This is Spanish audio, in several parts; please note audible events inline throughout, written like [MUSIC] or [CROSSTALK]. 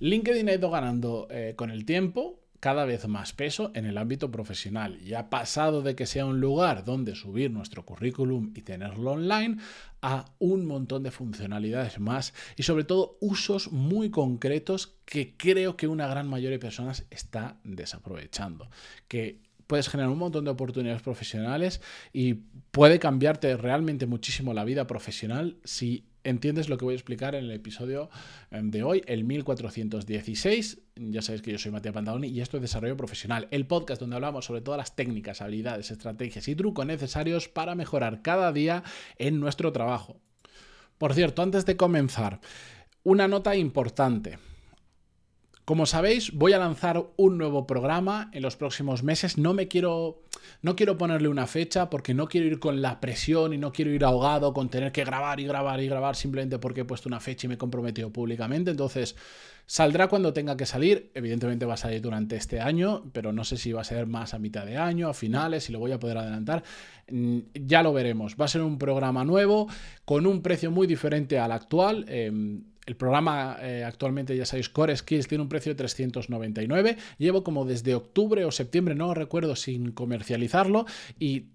LinkedIn ha ido ganando eh, con el tiempo cada vez más peso en el ámbito profesional y ha pasado de que sea un lugar donde subir nuestro currículum y tenerlo online a un montón de funcionalidades más y sobre todo usos muy concretos que creo que una gran mayoría de personas está desaprovechando. Que puedes generar un montón de oportunidades profesionales y puede cambiarte realmente muchísimo la vida profesional si entiendes lo que voy a explicar en el episodio em, de hoy, el 1416. Ya sabéis que yo soy Matías Pantaloni y esto es Desarrollo Profesional, el podcast donde hablamos sobre todas las técnicas, habilidades, estrategias y trucos necesarios para mejorar cada día en nuestro trabajo. Por cierto, antes de comenzar, una nota importante. Como sabéis, voy a lanzar un nuevo programa en los próximos meses. No me quiero no quiero ponerle una fecha porque no quiero ir con la presión y no quiero ir ahogado con tener que grabar y grabar y grabar simplemente porque he puesto una fecha y me he comprometido públicamente. Entonces, saldrá cuando tenga que salir. Evidentemente va a salir durante este año, pero no sé si va a ser más a mitad de año, a finales, si lo voy a poder adelantar. Mm, ya lo veremos. Va a ser un programa nuevo con un precio muy diferente al actual. Em, el programa eh, actualmente, ya sabéis, Core Skills tiene un precio de 399. Llevo como desde octubre o septiembre, no recuerdo, sin comercializarlo y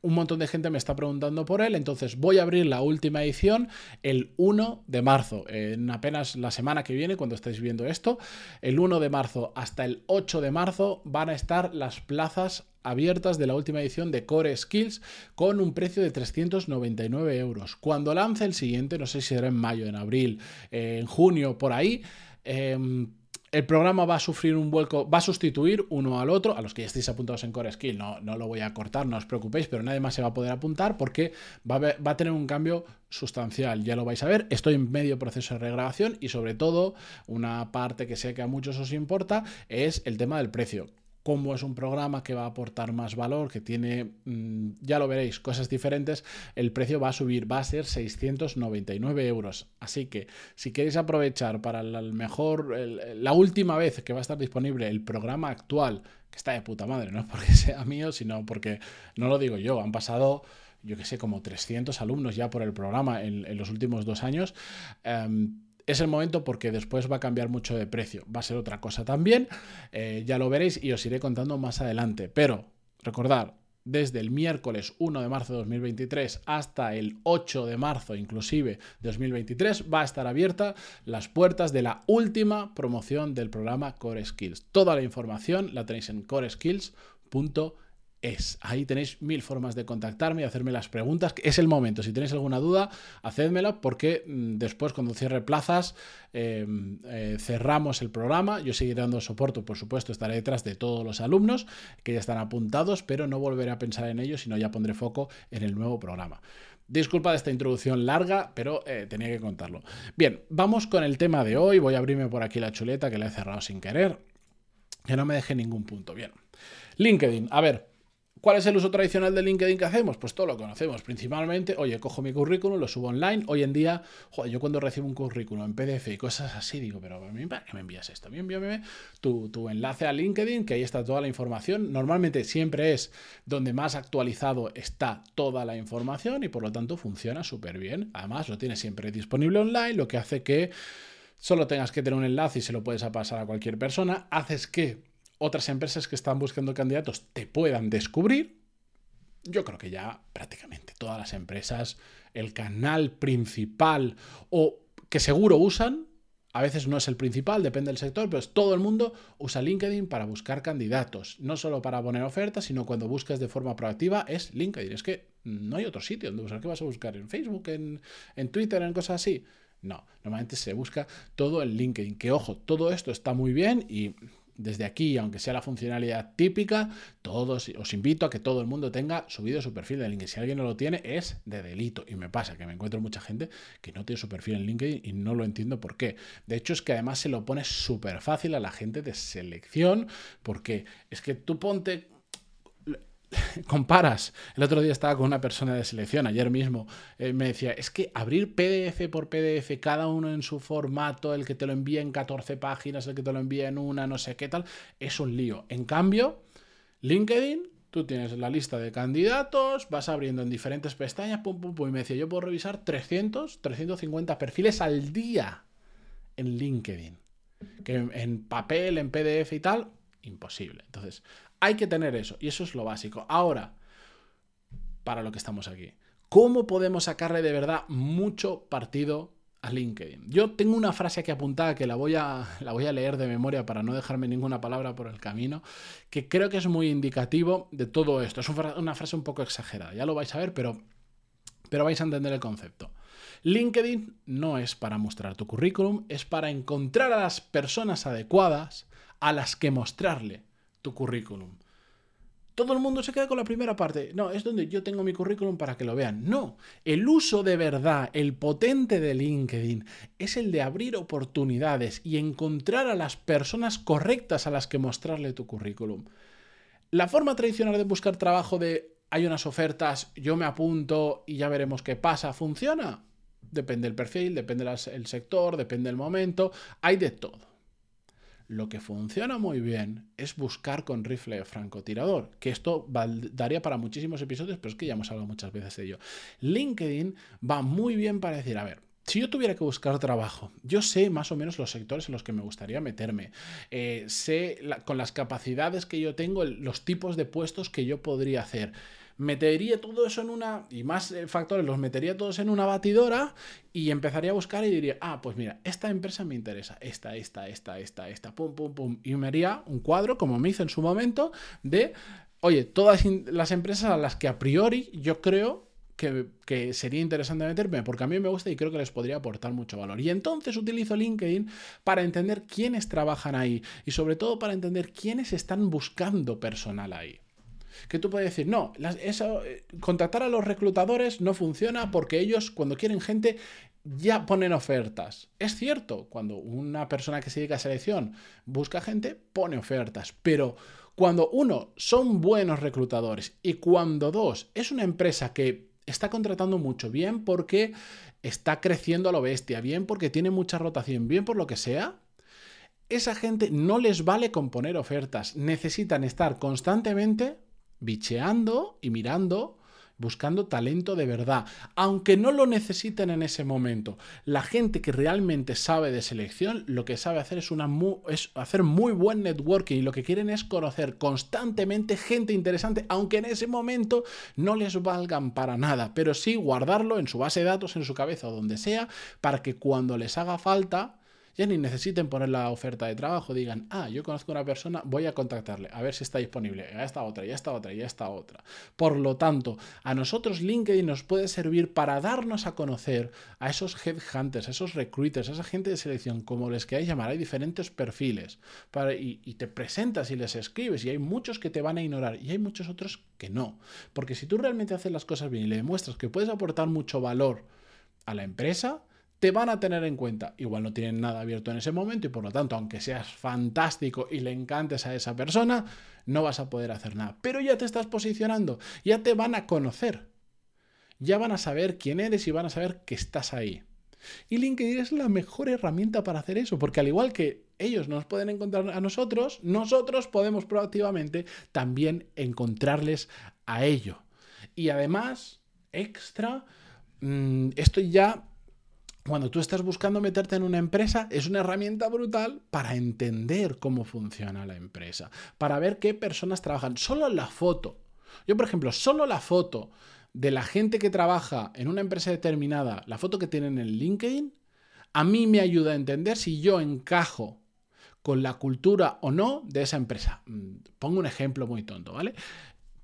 un montón de gente me está preguntando por él, entonces voy a abrir la última edición el 1 de marzo, en apenas la semana que viene, cuando estáis viendo esto, el 1 de marzo hasta el 8 de marzo van a estar las plazas abiertas de la última edición de Core Skills con un precio de 399 euros. Cuando lance el siguiente, no sé si será en mayo, en abril, en junio, por ahí, em, el programa va a sufrir un vuelco, va a sustituir uno al otro, a los que ya estéis apuntados en Core Skill, no, no lo voy a cortar, no os preocupéis, pero nadie más se va a poder apuntar porque va a, va a tener un cambio sustancial, ya lo vais a ver, estoy en medio proceso de regrabación y sobre todo una parte que sé que a muchos os importa es el tema del precio cómo es un programa que va a aportar más valor, que tiene, mm, ya lo veréis, cosas diferentes, el precio va a subir, va a ser 699 euros. Así que si queréis aprovechar para el mejor, la última vez que va a estar disponible el programa actual, que está de puta madre, no es porque [LAUGHS] sea mío, sino porque, no lo digo yo, han pasado yo que sé, como 300 alumnos ya por el programa en, los últimos dos años. Em, es el momento porque después va a cambiar mucho de precio. Va a ser otra cosa también. Eh, ya lo veréis y os iré contando más adelante. Pero recordad, desde el miércoles 1 de marzo de 2023 hasta el 8 de marzo inclusive de 2023 va a estar abierta las puertas de la última promoción del programa Core Skills. Toda la información la tenéis en coreskills.com es. Ahí tenéis mil formas de contactarme y hacerme las preguntas. Es el momento. Si tenéis alguna duda, hacedmela porque mm, después cuando cierre plazas em, eh, cerramos el programa. Yo seguiré dando soporte, por supuesto, estaré detrás de todos los alumnos que ya están apuntados, pero no volveré a pensar en ellos, sino ya pondré foco en el nuevo programa. Disculpa de esta introducción larga, pero eh, tenía que contarlo. Bien, vamos con el tema de hoy. Voy a abrirme por aquí la chuleta que la he cerrado sin querer. Que no me deje ningún punto. Bien. LinkedIn. A ver, ¿Cuál es el uso tradicional de LinkedIn que hacemos? Pues todo lo conocemos. Principalmente, oye, cojo mi currículum, lo subo online. Hoy en día, yo cuando recibo un currículum en PDF y cosas así, digo, pero ¿para qué me envías esto? Envíame tu, tu enlace a LinkedIn, que ahí está toda la información. Normalmente siempre es donde más actualizado está toda la información y por lo tanto funciona súper bien. Además, lo tienes siempre disponible online, lo que hace que solo tengas que tener un enlace y se lo puedes pasar a cualquier persona. Haces que otras empresas que están buscando candidatos te puedan descubrir, yo creo que ya prácticamente todas las empresas, el canal principal o que seguro usan, a veces no es el principal, depende del sector, pero todo el mundo usa LinkedIn para buscar candidatos, no solo para poner ofertas, sino cuando buscas de forma proactiva es LinkedIn. Es que no hay otro sitio donde buscar. ¿Qué vas a buscar? ¿En Facebook? ¿En, en Twitter? ¿En cosas así? No, normalmente se busca todo en LinkedIn. Que ojo, todo esto está muy bien y desde aquí, aunque sea la funcionalidad típica, todos os invito a que todo el mundo tenga subido su perfil de LinkedIn. Si alguien no lo tiene, es de delito. Y me pasa que me encuentro mucha gente que no tiene su perfil en LinkedIn y no lo entiendo por qué. De hecho, es que además se lo pone súper fácil a la gente de selección, porque es que tú ponte [LAUGHS] comparas. El otro día estaba con una persona de selección, ayer mismo, eh, me decía, es que abrir PDF por PDF, cada uno en su formato, el que te lo envía en 14 páginas, el que te lo envía en una, no sé qué tal, es un lío. En cambio, LinkedIn, tú tienes la lista de candidatos, vas abriendo en diferentes pestañas, pum, pum, pum, y me decía, yo puedo revisar 300, 350 perfiles al día en LinkedIn. Que en papel, en PDF y tal, imposible. Entonces, hay que tener eso, y eso es lo básico. Ahora, para lo que estamos aquí, ¿cómo podemos sacarle de verdad mucho partido a LinkedIn? Yo tengo una frase aquí apuntada que la voy a, [LAUGHS] la voy a leer de memoria para no dejarme ninguna palabra por el camino, que creo que es muy indicativo de todo esto. Es una frase un poco exagerada, ya lo vais a ver, pero, pero vais a entender el concepto. LinkedIn no es para mostrar tu currículum, es para encontrar a las personas adecuadas a las que mostrarle currículum. Todo el mundo se queda con la primera parte. No, es donde yo tengo mi currículum para que lo vean. No, el uso de verdad, el potente de LinkedIn, es el de abrir oportunidades y encontrar a las personas correctas a las que mostrarle tu currículum. La forma tradicional de buscar trabajo de hay unas ofertas, yo me apunto y ya veremos qué pasa, ¿funciona? Depende del perfil, depende del sector, depende del momento, hay de todo. Lo que funciona muy bien es buscar con rifle francotirador, que esto daría para muchísimos episodios, pero es que ya hemos hablado muchas veces de ello. LinkedIn va muy bien para decir, a ver, si yo tuviera que buscar trabajo, yo sé más o menos los sectores en los que me gustaría meterme, eh, sé con las capacidades que yo tengo, los tipos de puestos que yo podría hacer metería todo eso en una, y más eh, factores, los metería todos en una batidora y empezaría a buscar y diría, ah, pues mira, esta empresa me interesa, esta, esta, esta, esta, esta, pum, pum, pum. Y me haría un cuadro, como me hizo en su momento, de, oye, todas las empresas a las que a priori yo creo que, que, sería interesante meterme porque a mí me gusta y creo que les podría aportar mucho valor. Y entonces utilizo LinkedIn para entender quiénes trabajan ahí y sobre todo para entender quiénes están buscando personal ahí que tú puedes decir, no, eso, eh, contactar a los reclutadores no funciona porque ellos cuando quieren gente ya ponen ofertas. Es cierto, cuando una persona que se dedica a selección busca gente, pone ofertas, pero cuando uno son buenos reclutadores y cuando dos es una empresa que está contratando mucho, bien porque está creciendo a lo bestia, bien porque tiene mucha rotación, bien por lo que sea, esa gente no les vale con poner ofertas, necesitan estar constantemente bicheando y mirando buscando talento de verdad, aunque no lo necesiten en ese momento. La gente que realmente sabe de selección, lo que sabe hacer es, una es hacer muy buen networking y lo que quieren es conocer constantemente gente interesante, aunque en ese momento no les valgan para nada, pero sí guardarlo en su base de datos, en su cabeza o donde sea, para que cuando les haga falta ya ni necesiten poner la oferta de trabajo, digan, ah, yo conozco a una persona, voy a contactarle, a ver si está disponible, a esta otra, y a esta otra, y a esta otra. Por lo tanto, a nosotros LinkedIn nos puede servir para darnos a conocer a esos headhunters, a esos recruiters, a esa gente de selección, como les queráis llamar, hay diferentes perfiles, para, y, y te presentas y les escribes, y hay muchos que te van a ignorar, y hay muchos otros que no. Porque si tú realmente haces las cosas bien y le demuestras que puedes aportar mucho valor a la empresa, te van a tener en cuenta. Igual no tienen nada abierto en ese momento y por lo tanto, aunque seas fantástico y le encantes a esa persona, no vas a poder hacer nada. Pero ya te estás posicionando, ya te van a conocer, ya van a saber quién eres y van a saber que estás ahí. Y LinkedIn es la mejor herramienta para hacer eso, porque al igual que ellos nos pueden encontrar a nosotros, nosotros podemos proactivamente también encontrarles a ello. Y además, extra, mm, esto ya cuando tú estás buscando meterte en una empresa, es una herramienta brutal para entender cómo funciona la empresa, para ver qué personas trabajan. Solo la foto. Yo, por ejemplo, solo la foto de la gente que trabaja en una empresa determinada, la foto que tienen en LinkedIn, a mí me ayuda a entender si yo encajo con la cultura o no de esa empresa. Mm, pongo un ejemplo muy tonto, ¿vale?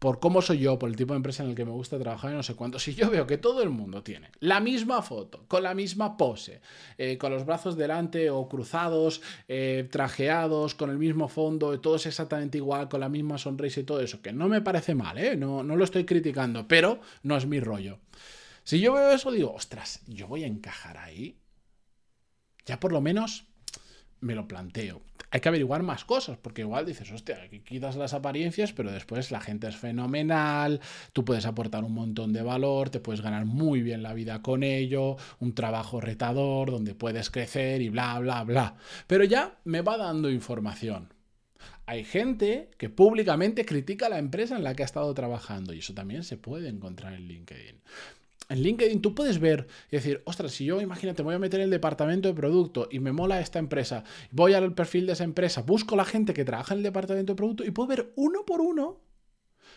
Por cómo soy yo, por el tipo de empresa en el que me gusta trabajar y no sé cuánto, si yo veo que todo el mundo tiene la misma foto, con la misma pose, eh, con los brazos delante o cruzados, eh, trajeados, con el mismo fondo, todo es exactamente igual, con la misma sonrisa y todo eso, que no me parece mal, ¿eh? no, no lo estoy criticando, pero no es mi rollo. Si yo veo eso, digo, ostras, yo voy a encajar ahí. Ya por lo menos me lo planteo hay que averiguar más cosas, porque igual dices, hostia, aquí quitas las apariencias, pero después la gente es fenomenal, tú puedes aportar un montón de valor, te puedes ganar muy bien la vida con ello, un trabajo retador donde puedes crecer y bla, bla, bla. Pero ya me va dando información. Hay gente que públicamente critica la empresa en la que ha estado trabajando y eso también se puede encontrar en LinkedIn. En LinkedIn tú puedes ver y decir, ostras, si yo imagínate, voy a meter el departamento de producto y me mola esta empresa, voy al perfil de esa empresa, busco la gente que trabaja en el departamento de producto y puedo ver uno por uno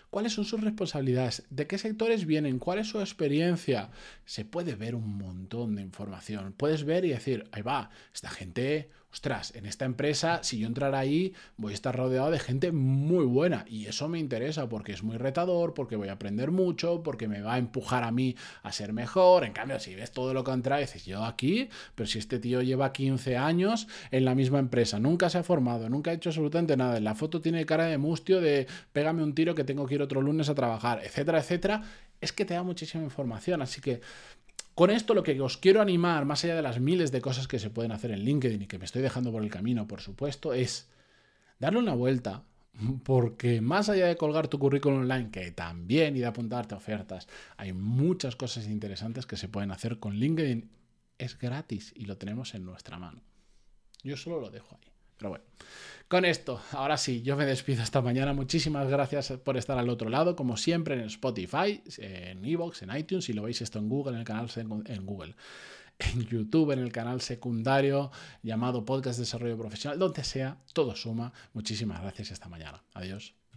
cuáles son sus responsabilidades, de qué sectores vienen, cuál es su experiencia. Se puede ver un montón de información. Puedes ver y decir, ahí va, esta gente ostras, en esta empresa, si yo entrar ahí, voy a estar rodeado de gente muy buena. Y eso me interesa porque es muy retador, porque voy a aprender mucho, porque me va a empujar a mí a ser mejor. En cambio, si ves todo lo contrario, dices, yo aquí, pero si este tío lleva 15 años en la misma empresa, nunca se ha formado, nunca ha hecho absolutamente nada. En la foto tiene cara de mustio, de pégame un tiro que tengo que ir otro lunes a trabajar, etcétera, etcétera. Es que te da muchísima información. Así que con esto lo que os quiero animar, más allá de las miles de cosas que se pueden hacer en LinkedIn y que me estoy dejando por el camino, por supuesto, es darle una vuelta, porque más allá de colgar tu currículum online, que también y de apuntarte a ofertas, hay muchas cosas interesantes que se pueden hacer con LinkedIn. Es gratis y lo tenemos en nuestra mano. Yo solo lo dejo ahí. Pero bueno, con esto, ahora sí, yo me despido esta mañana. Muchísimas gracias por estar al otro lado, como siempre en Spotify, en Evox, en iTunes, si lo veis esto en Google, en el canal en Google, en YouTube, en el canal secundario llamado Podcast Desarrollo Profesional, donde sea, todo suma. Muchísimas gracias esta mañana. Adiós.